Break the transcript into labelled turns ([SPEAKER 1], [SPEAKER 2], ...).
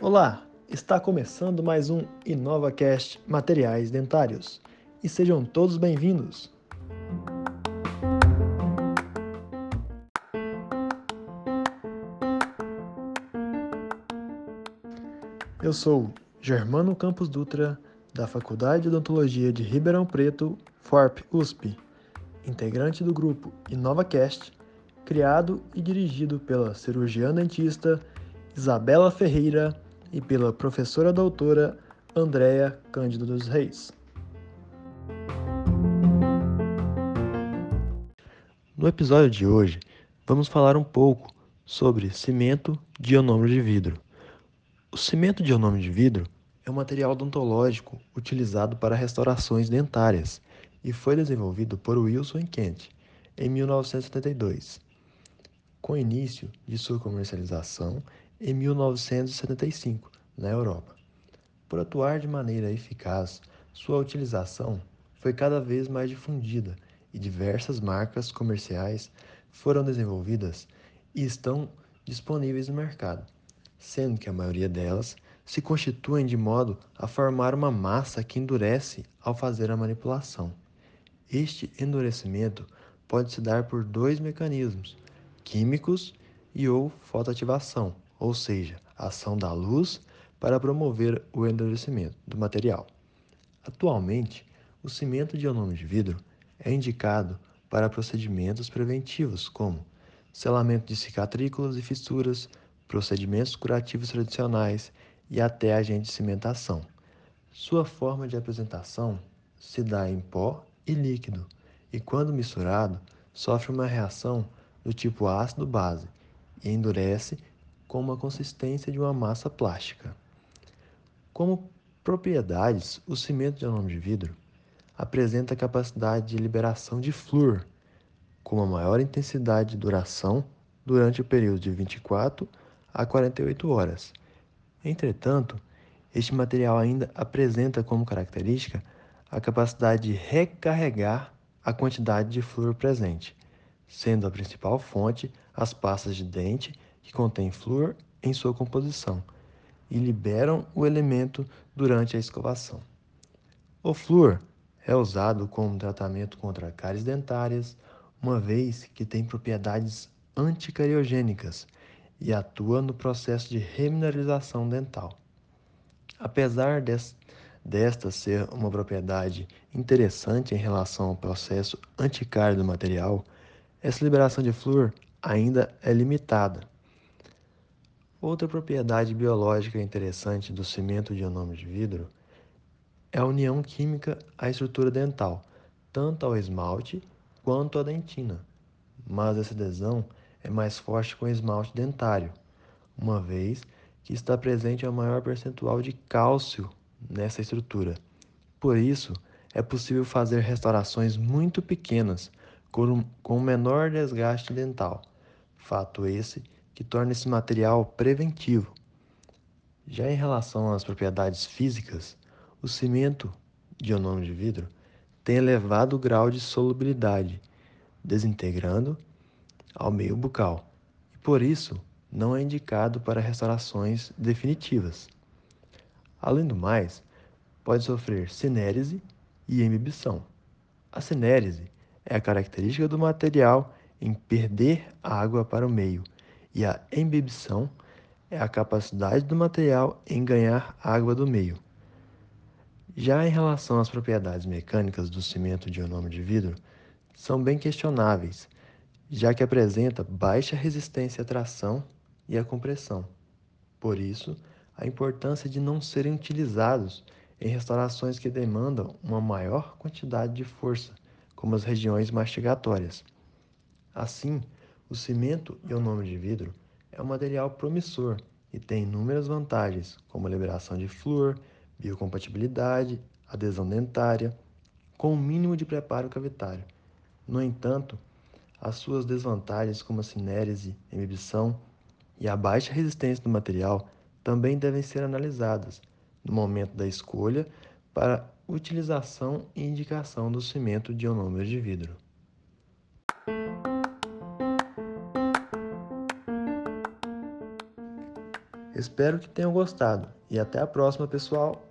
[SPEAKER 1] Olá, está começando mais um InovaCast Materiais Dentários e sejam todos bem-vindos. Eu sou Germano Campos Dutra, da Faculdade de Odontologia de Ribeirão Preto, FORP USP, integrante do grupo InovaCast, criado e dirigido pela cirurgiã dentista Isabela Ferreira e pela professora doutora Andréa Cândido dos Reis. No episódio de hoje, vamos falar um pouco sobre cimento de ionômero de vidro. O cimento de ionômero de vidro é um material odontológico utilizado para restaurações dentárias e foi desenvolvido por Wilson Kent em 1972, com início de sua comercialização em 1975, na Europa. Por atuar de maneira eficaz, sua utilização foi cada vez mais difundida e diversas marcas comerciais foram desenvolvidas e estão disponíveis no mercado, sendo que a maioria delas se constituem de modo a formar uma massa que endurece ao fazer a manipulação. Este endurecimento pode se dar por dois mecanismos, químicos e ou fotoativação ou seja, ação da luz para promover o endurecimento do material. Atualmente, o cimento de ionômero de vidro é indicado para procedimentos preventivos como selamento de cicatrículas e fissuras, procedimentos curativos tradicionais e até agente de cimentação. Sua forma de apresentação se dá em pó e líquido, e quando misturado, sofre uma reação do tipo ácido-base e endurece com uma consistência de uma massa plástica. Como propriedades, o cimento de ionômero de vidro apresenta a capacidade de liberação de flúor, com uma maior intensidade de duração durante o período de 24 a 48 horas. Entretanto, este material ainda apresenta como característica a capacidade de recarregar a quantidade de flúor presente, sendo a principal fonte as pastas de dente que contém flúor em sua composição e liberam o elemento durante a escovação. O flúor é usado como tratamento contra cáries dentárias, uma vez que tem propriedades anticariogênicas e atua no processo de remineralização dental. Apesar desta ser uma propriedade interessante em relação ao processo anticário do material, essa liberação de flúor ainda é limitada Outra propriedade biológica interessante do cimento de ionômero de vidro é a união química à estrutura dental, tanto ao esmalte quanto à dentina. Mas essa adesão é mais forte com o esmalte dentário, uma vez que está presente um maior percentual de cálcio nessa estrutura. Por isso, é possível fazer restaurações muito pequenas com menor desgaste dental. Fato esse que torna esse material preventivo. Já em relação às propriedades físicas, o cimento de ionômero de vidro tem elevado grau de solubilidade, desintegrando ao meio bucal, e por isso não é indicado para restaurações definitivas. Além do mais, pode sofrer cinérese e embibição. A cinérese é a característica do material em perder água para o meio e a embebição é a capacidade do material em ganhar água do meio. Já em relação às propriedades mecânicas do cimento de ionômero de vidro, são bem questionáveis, já que apresenta baixa resistência à tração e à compressão. Por isso, a importância de não serem utilizados em restaurações que demandam uma maior quantidade de força, como as regiões mastigatórias. Assim, o cimento ionômero de vidro é um material promissor e tem inúmeras vantagens, como a liberação de flúor, biocompatibilidade, adesão dentária, com o mínimo de preparo cavitário. No entanto, as suas desvantagens, como a cinérese, emibição e a baixa resistência do material, também devem ser analisadas no momento da escolha para utilização e indicação do cimento dionômero de vidro. Espero que tenham gostado e até a próxima, pessoal!